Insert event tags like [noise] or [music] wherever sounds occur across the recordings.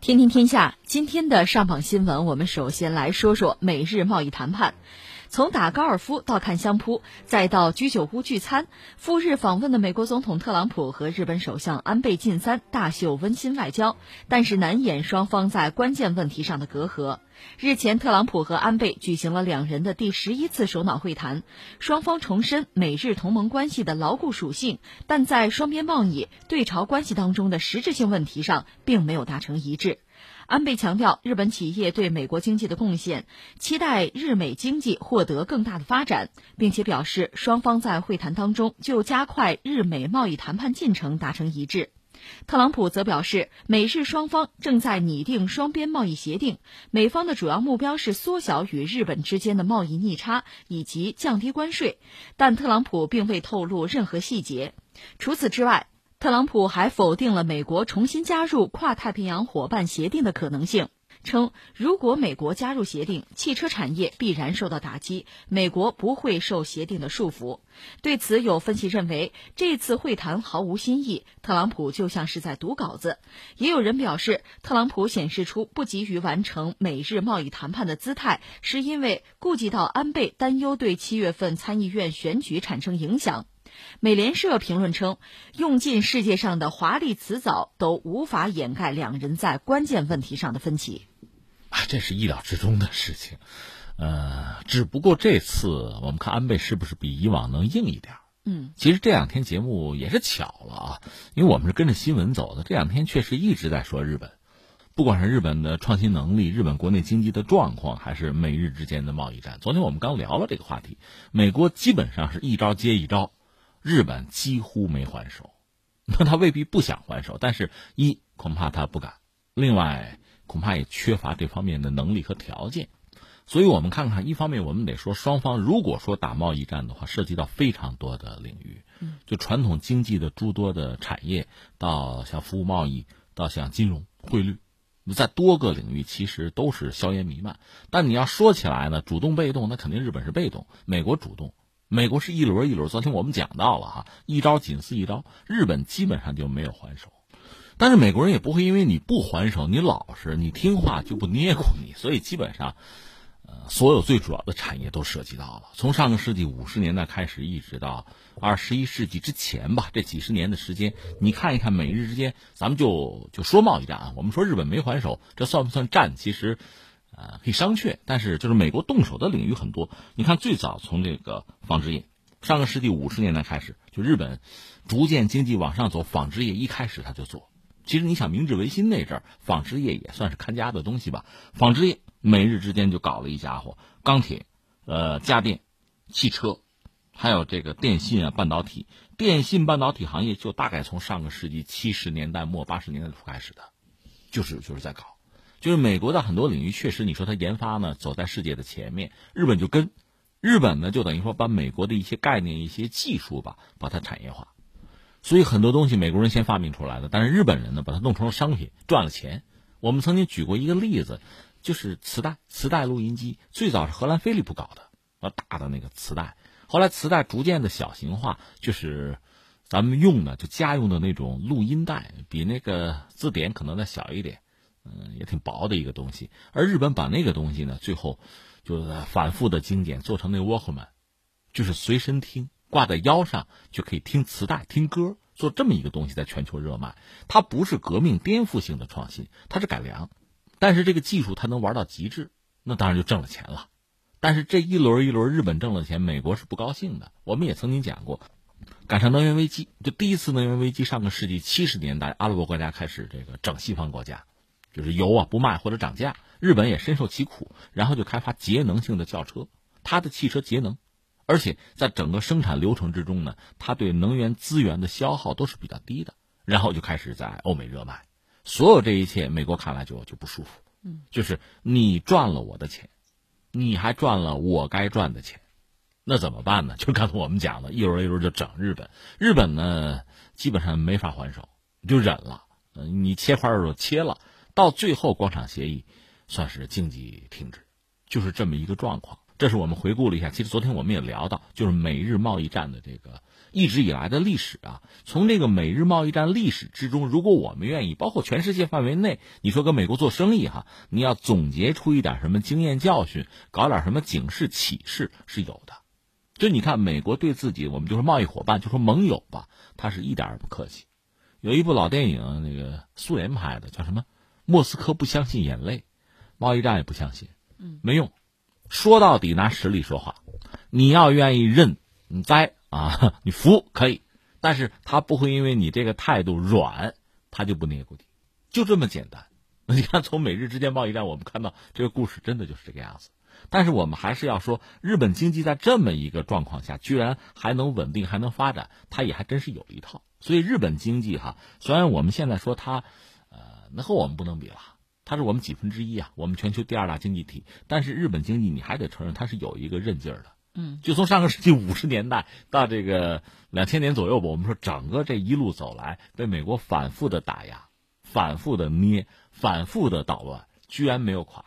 听听天下，今天的上榜新闻，我们首先来说说美日贸易谈判。从打高尔夫到看相扑，再到居酒屋聚餐，赴日访问的美国总统特朗普和日本首相安倍晋三大秀温馨外交，但是难掩双方在关键问题上的隔阂。日前，特朗普和安倍举行了两人的第十一次首脑会谈，双方重申美日同盟关系的牢固属性，但在双边贸易、对朝关系当中的实质性问题上并没有达成一致。安倍强调日本企业对美国经济的贡献，期待日美经济获得更大的发展，并且表示双方在会谈当中就加快日美贸易谈判进程达成一致。特朗普则表示，美日双方正在拟定双边贸易协定，美方的主要目标是缩小与日本之间的贸易逆差以及降低关税，但特朗普并未透露任何细节。除此之外，特朗普还否定了美国重新加入跨太平洋伙伴协定的可能性，称如果美国加入协定，汽车产业必然受到打击，美国不会受协定的束缚。对此，有分析认为这次会谈毫无新意，特朗普就像是在读稿子。也有人表示，特朗普显示出不急于完成美日贸易谈判的姿态，是因为顾及到安倍担忧对七月份参议院选举产生影响。美联社评论称，用尽世界上的华丽辞藻都无法掩盖两人在关键问题上的分歧。啊，这是意料之中的事情。呃，只不过这次我们看安倍是不是比以往能硬一点？嗯，其实这两天节目也是巧了啊，因为我们是跟着新闻走的。这两天确实一直在说日本，不管是日本的创新能力、日本国内经济的状况，还是美日之间的贸易战。昨天我们刚聊了这个话题，美国基本上是一招接一招。日本几乎没还手，[laughs] 那他未必不想还手，但是一恐怕他不敢，另外恐怕也缺乏这方面的能力和条件。所以我们看看，一方面我们得说，双方如果说打贸易战的话，涉及到非常多的领域，就传统经济的诸多的产业，到像服务贸易，到像金融、汇率，在多个领域其实都是硝烟弥漫。但你要说起来呢，主动被动，那肯定日本是被动，美国主动。美国是一轮一轮，昨天我们讲到了哈，一招紧似一招，日本基本上就没有还手，但是美国人也不会因为你不还手，你老实你听话就不捏过你，所以基本上，呃，所有最主要的产业都涉及到了。从上个世纪五十年代开始，一直到二十一世纪之前吧，这几十年的时间，你看一看美日之间，咱们就就说贸易战啊，我们说日本没还手，这算不算战？其实。呃，可以商榷，但是就是美国动手的领域很多。你看，最早从这个纺织业，上个世纪五十年代开始，就日本逐渐经济往上走，纺织业一开始他就做。其实你想，明治维新那阵儿，纺织业也算是看家的东西吧。纺织业美日之间就搞了一家伙，钢铁、呃家电、汽车，还有这个电信啊半导体。电信半导体行业就大概从上个世纪七十年代末八十年代初开始的，就是就是在搞。就是美国的很多领域，确实你说它研发呢走在世界的前面，日本就跟，日本呢就等于说把美国的一些概念、一些技术吧，把它产业化，所以很多东西美国人先发明出来的，但是日本人呢把它弄成了商品，赚了钱。我们曾经举过一个例子，就是磁带、磁带录音机，最早是荷兰飞利浦搞的，啊大的那个磁带，后来磁带逐渐的小型化，就是咱们用的就家用的那种录音带，比那个字典可能再小一点。嗯，也挺薄的一个东西，而日本把那个东西呢，最后就是反复的精简，做成那沃克曼，就是随身听，挂在腰上就可以听磁带、听歌，做这么一个东西，在全球热卖。它不是革命颠覆性的创新，它是改良，但是这个技术它能玩到极致，那当然就挣了钱了。但是这一轮一轮，日本挣了钱，美国是不高兴的。我们也曾经讲过，赶上能源危机，就第一次能源危机，上个世纪七十年代，阿拉伯国家开始这个整西方国家。就是油啊不卖或者涨价，日本也深受其苦，然后就开发节能性的轿车，它的汽车节能，而且在整个生产流程之中呢，它对能源资源的消耗都是比较低的，然后就开始在欧美热卖。所有这一切，美国看来就就不舒服，嗯，就是你赚了我的钱，你还赚了我该赚的钱，那怎么办呢？[laughs] 就刚才我们讲的，一轮一轮就整日本，日本呢基本上没法还手，就忍了，嗯，你切块肉切了。到最后，广场协议算是经济停止，就是这么一个状况。这是我们回顾了一下，其实昨天我们也聊到，就是美日贸易战的这个一直以来的历史啊。从这个美日贸易战历史之中，如果我们愿意，包括全世界范围内，你说跟美国做生意哈，你要总结出一点什么经验教训，搞点什么警示启示是有的。就你看，美国对自己，我们就说贸易伙伴，就说盟友吧，他是一点也不客气。有一部老电影，那个苏联拍的，叫什么？莫斯科不相信眼泪，贸易战也不相信，嗯，没用。说到底，拿实力说话。你要愿意认，你栽啊，你服可以，但是他不会因为你这个态度软，他就不捏骨底，就这么简单。[laughs] 你看，从美日之间贸易战，我们看到这个故事真的就是这个样子。但是我们还是要说，日本经济在这么一个状况下，居然还能稳定，还能发展，它也还真是有一套。所以日本经济哈，虽然我们现在说它，呃，那和我们不能比了。它是我们几分之一啊，我们全球第二大经济体。但是日本经济你还得承认它是有一个韧劲儿的，嗯，就从上个世纪五十年代到这个两千年左右吧，我们说整个这一路走来，被美国反复的打压、反复的捏、反复的捣乱，居然没有垮。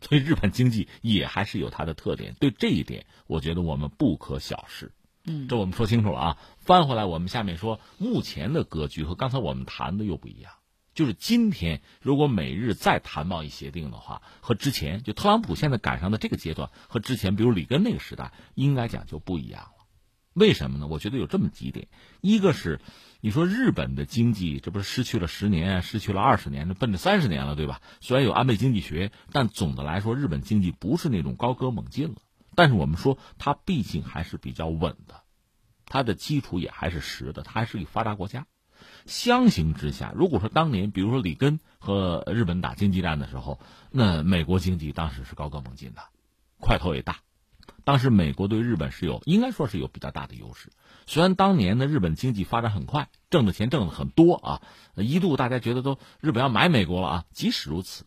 所以日本经济也还是有它的特点。对这一点，我觉得我们不可小视。嗯，这我们说清楚了啊。翻回来，我们下面说目前的格局和刚才我们谈的又不一样。就是今天，如果美日再谈贸易协定的话，和之前就特朗普现在赶上的这个阶段，和之前比如里根那个时代，应该讲就不一样了。为什么呢？我觉得有这么几点：一个是，你说日本的经济，这不是失去了十年，失去了二十年，奔着三十年了，对吧？虽然有安倍经济学，但总的来说，日本经济不是那种高歌猛进了。但是我们说，它毕竟还是比较稳的，它的基础也还是实的，它还是一个发达国家。相形之下，如果说当年，比如说里根和日本打经济战的时候，那美国经济当时是高歌猛进的，块头也大。当时美国对日本是有，应该说是有比较大的优势。虽然当年的日本经济发展很快，挣的钱挣的很多啊，一度大家觉得都日本要买美国了啊。即使如此，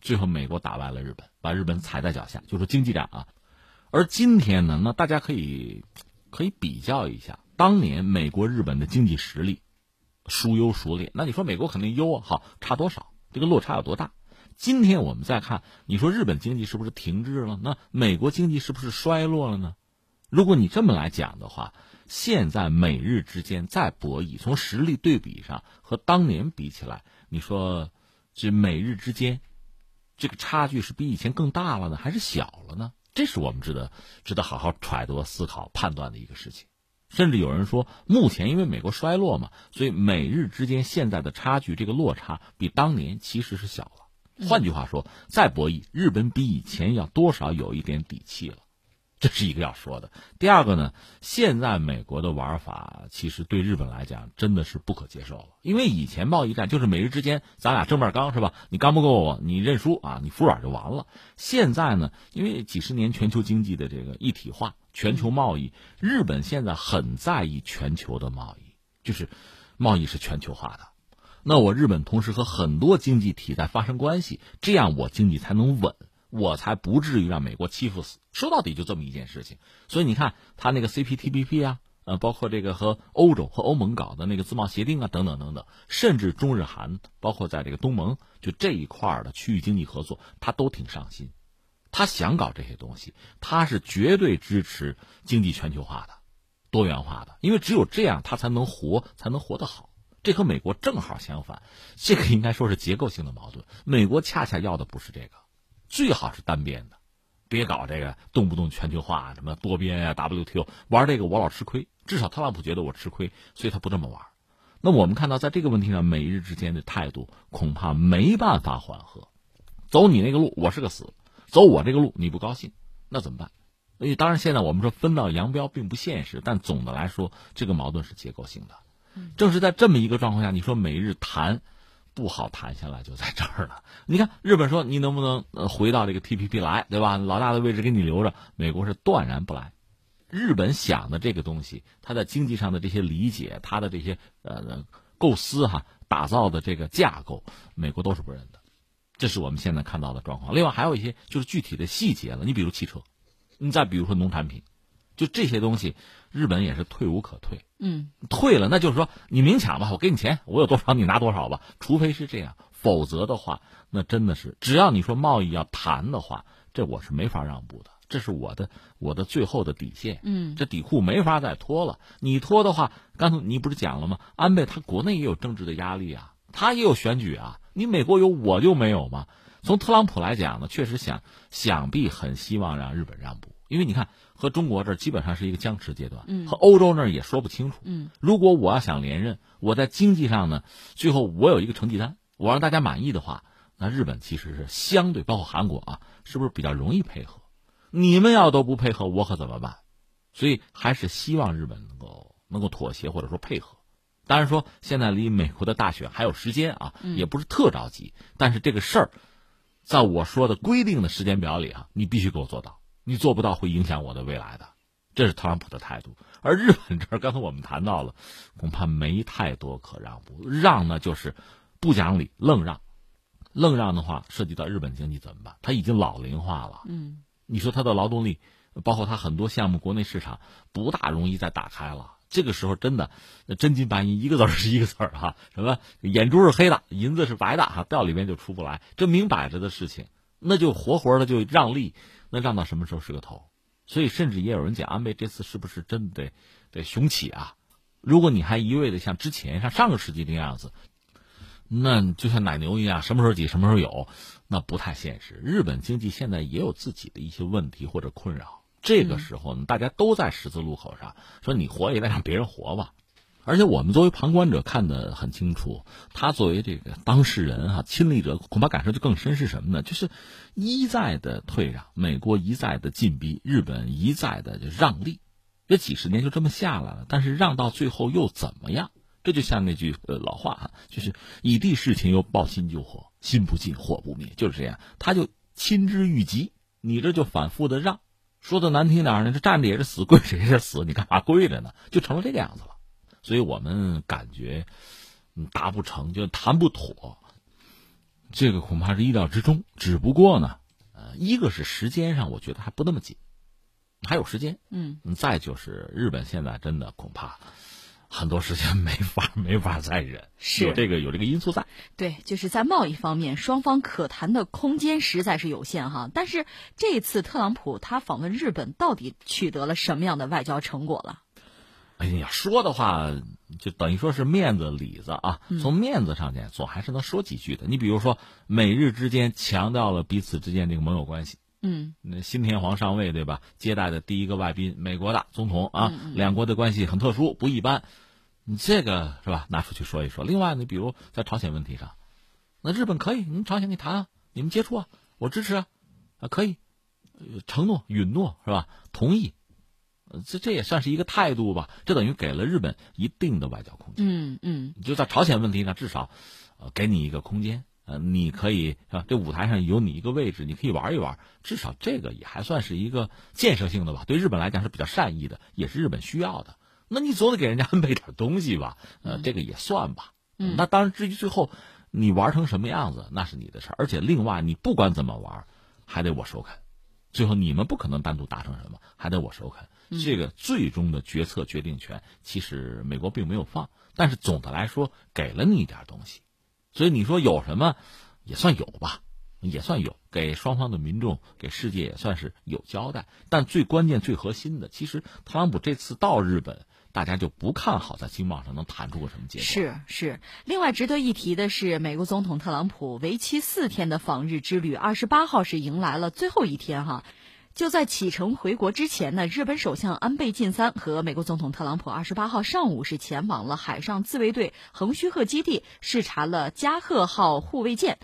最后美国打败了日本，把日本踩在脚下，就说经济战啊。而今天呢，那大家可以可以比较一下，当年美国日本的经济实力。孰优孰劣？那你说美国肯定优啊，好，差多少？这个落差有多大？今天我们再看，你说日本经济是不是停滞了？那美国经济是不是衰落了呢？如果你这么来讲的话，现在美日之间再博弈，从实力对比上和当年比起来，你说这美日之间这个差距是比以前更大了呢，还是小了呢？这是我们值得值得好好揣度、思考、判断的一个事情。甚至有人说，目前因为美国衰落嘛，所以美日之间现在的差距，这个落差比当年其实是小了。换句话说，再博弈，日本比以前要多少有一点底气了，这是一个要说的。第二个呢，现在美国的玩法其实对日本来讲真的是不可接受了，因为以前贸易战就是美日之间咱俩正面刚是吧？你刚不过我，你认输啊，你服软就完了。现在呢，因为几十年全球经济的这个一体化。全球贸易，日本现在很在意全球的贸易，就是贸易是全球化的。那我日本同时和很多经济体在发生关系，这样我经济才能稳，我才不至于让美国欺负死。说到底就这么一件事情。所以你看，他那个 CPTPP 啊，呃，包括这个和欧洲和欧盟搞的那个自贸协定啊，等等等等，甚至中日韩，包括在这个东盟就这一块的区域经济合作，他都挺上心。他想搞这些东西，他是绝对支持经济全球化的、多元化的，因为只有这样，他才能活，才能活得好。这和美国正好相反，这个应该说是结构性的矛盾。美国恰恰要的不是这个，最好是单边的，别搞这个动不动全球化、什么多边啊、WTO，玩这个我老吃亏。至少特朗普觉得我吃亏，所以他不这么玩。那我们看到，在这个问题上，美日之间的态度恐怕没办法缓和，走你那个路，我是个死。走我这个路你不高兴，那怎么办？所以当然现在我们说分道扬镳并不现实，但总的来说这个矛盾是结构性的。正是在这么一个状况下，你说美日谈不好谈下来就在这儿了。你看日本说你能不能回到这个 T P P 来，对吧？老大的位置给你留着，美国是断然不来。日本想的这个东西，它在经济上的这些理解，它的这些呃构思哈，打造的这个架构，美国都是不认的。这是我们现在看到的状况。另外还有一些就是具体的细节了。你比如汽车，你再比如说农产品，就这些东西，日本也是退无可退。嗯，退了，那就是说你明抢吧，我给你钱，我有多少你拿多少吧。除非是这样，否则的话，那真的是只要你说贸易要谈的话，这我是没法让步的。这是我的我的最后的底线。嗯，这底裤没法再拖了。你拖的话，刚才你不是讲了吗？安倍他国内也有政治的压力啊，他也有选举啊。你美国有，我就没有吗？从特朗普来讲呢，确实想想必很希望让日本让步，因为你看和中国这基本上是一个僵持阶段，嗯，和欧洲那儿也说不清楚，嗯，如果我要想连任，我在经济上呢，最后我有一个成绩单，我让大家满意的话，那日本其实是相对包括韩国啊，是不是比较容易配合？你们要都不配合，我可怎么办？所以还是希望日本能够能够妥协或者说配合。当然说现在离美国的大选还有时间啊，也不是特着急，但是这个事儿。在我说的规定的时间表里啊，你必须给我做到，你做不到会影响我的未来的，这是特朗普的态度。而日本这儿，刚才我们谈到了，恐怕没太多可让步，让呢就是不讲理，愣让，愣让的话，涉及到日本经济怎么办？他已经老龄化了，嗯，你说他的劳动力，包括他很多项目，国内市场不大容易再打开了。这个时候真的，那真金白银一个字是一个字儿哈，什么眼珠是黑的，银子是白的哈，掉里面就出不来，这明摆着的事情，那就活活的就让利，那让到什么时候是个头？所以甚至也有人讲，安倍这次是不是真得得雄起啊？如果你还一味的像之前像上个世纪那样子，那就像奶牛一样，什么时候挤什么时候有，那不太现实。日本经济现在也有自己的一些问题或者困扰。这个时候呢，大家都在十字路口上，说你活也得让别人活吧。而且我们作为旁观者看得很清楚，他作为这个当事人哈，亲历者恐怕感受就更深。是什么呢？就是一再的退让，美国一再的进逼，日本一再的就让利，这几十年就这么下来了。但是让到最后又怎么样？这就像那句呃老话哈，就是以地事情又报心救火，心不尽火不灭，就是这样。他就亲之欲急，你这就反复的让。说的难听点呢，这站着也是死，跪着也是死，你干嘛跪着呢？就成了这个样子了。所以我们感觉，达不成就谈不妥，这个恐怕是意料之中。只不过呢，呃，一个是时间上，我觉得还不那么紧，还有时间。嗯，再就是日本现在真的恐怕。很多事情没法没法再忍，是有这个有这个因素在。对，就是在贸易方面，双方可谈的空间实在是有限哈。但是这次特朗普他访问日本，到底取得了什么样的外交成果了？哎呀，说的话就等于说是面子里子啊。从面子上讲，总还是能说几句的。你比如说，美日之间强调了彼此之间这个盟友关系。嗯，那新天皇上位对吧？接待的第一个外宾，美国的总统啊，两国的关系很特殊，不一般。你这个是吧？拿出去说一说。另外，你比如在朝鲜问题上，那日本可以，你朝鲜你谈啊，你们接触啊，我支持啊，啊可以，承诺允诺是吧？同意，这这也算是一个态度吧？这等于给了日本一定的外交空间。嗯嗯，就在朝鲜问题上，至少，呃，给你一个空间，呃，你可以是吧？这舞台上有你一个位置，你可以玩一玩。至少这个也还算是一个建设性的吧？对日本来讲是比较善意的，也是日本需要的。那你总得给人家 [laughs] 安排点东西吧，呃，这个也算吧。嗯，那当然，至于最后你玩成什么样子，那是你的事儿。而且另外，你不管怎么玩，还得我首肯。最后你们不可能单独达成什么，还得我首肯。这个最终的决策决定权，其实美国并没有放，但是总的来说给了你一点东西。所以你说有什么，也算有吧，也算有，给双方的民众，给世界也算是有交代。但最关键、最核心的，其实特朗普这次到日本。大家就不看好在经贸上能谈出个什么结果。是是，另外值得一提的是，美国总统特朗普为期四天的访日之旅，二十八号是迎来了最后一天哈。就在启程回国之前呢，日本首相安倍晋三和美国总统特朗普二十八号上午是前往了海上自卫队横须贺基地，视察了加贺号护卫舰。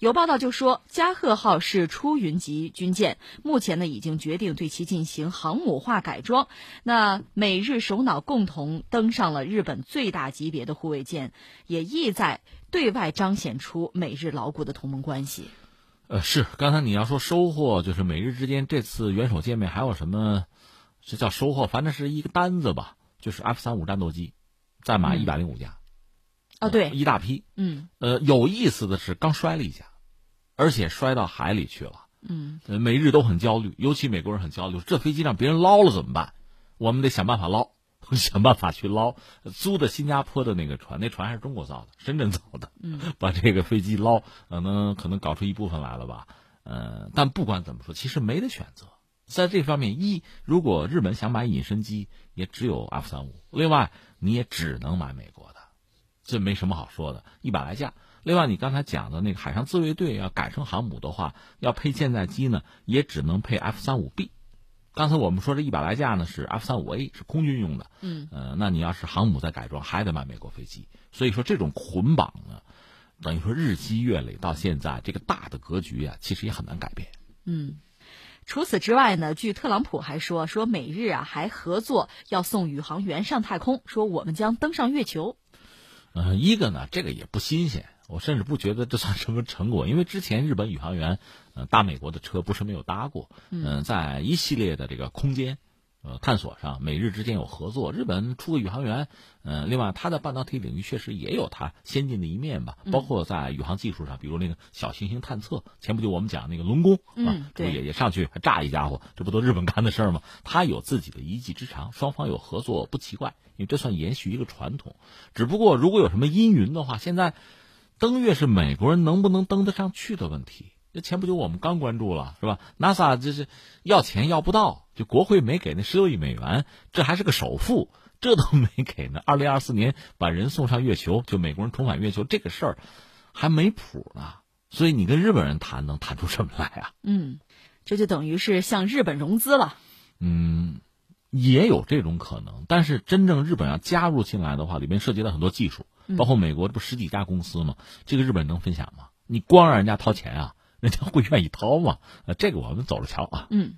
有报道就说，加贺号是出云级军舰，目前呢已经决定对其进行航母化改装。那美日首脑共同登上了日本最大级别的护卫舰，也意在对外彰显出美日牢固的同盟关系。呃，是刚才你要说收获，就是美日之间这次元首见面还有什么？这叫收获，反正是一个单子吧，就是 F 三五战斗机，再买一百零五架。哦，对，一大批。嗯。呃，有意思的是，刚摔了一架，而且摔到海里去了。嗯。美日都很焦虑，尤其美国人很焦虑，这飞机让别人捞了怎么办？我们得想办法捞。[laughs] 想办法去捞租的新加坡的那个船，那船还是中国造的，深圳造的。嗯，把这个飞机捞，可能可能搞出一部分来了吧。呃，但不管怎么说，其实没得选择，在这方面，一如果日本想买隐身机，也只有 F 三五，另外你也只能买美国的，这没什么好说的，一百来架。另外，你刚才讲的那个海上自卫队要改成航母的话，要配舰载机呢，也只能配 F 三五 B。刚才我们说这一百来架呢是 F 三五 A，是空军用的。嗯，呃，那你要是航母再改装，还得买美国飞机。所以说这种捆绑呢，等于说日积月累到现在，这个大的格局啊，其实也很难改变。嗯。除此之外呢，据特朗普还说，说美日啊还合作要送宇航员上太空，说我们将登上月球。呃，一个呢，这个也不新鲜，我甚至不觉得这算什么成果，因为之前日本宇航员，呃，搭美国的车不是没有搭过，嗯，在一系列的这个空间。呃，探索上，美日之间有合作。日本出个宇航员，嗯，另外它的半导体领域确实也有它先进的一面吧，包括在宇航技术上，比如那个小行星探测。前不久我们讲那个龙宫啊，这不也也上去炸一家伙，这不都日本干的事儿吗？他有自己的一技之长，双方有合作不奇怪，因为这算延续一个传统。只不过如果有什么阴云的话，现在登月是美国人能不能登得上去的问题。这前不久我们刚关注了，是吧？NASA 这是要钱要不到，就国会没给那十六亿美元，这还是个首付，这都没给呢。二零二四年把人送上月球，就美国人重返月球这个事儿还没谱呢。所以你跟日本人谈，能谈出什么来啊？嗯，这就等于是向日本融资了。嗯，也有这种可能，但是真正日本要加入进来的话，里面涉及到很多技术，包括美国这不十几家公司吗？这个日本能分享吗？你光让人家掏钱啊？人家会愿意掏吗？呃，这个我们走着瞧啊。嗯。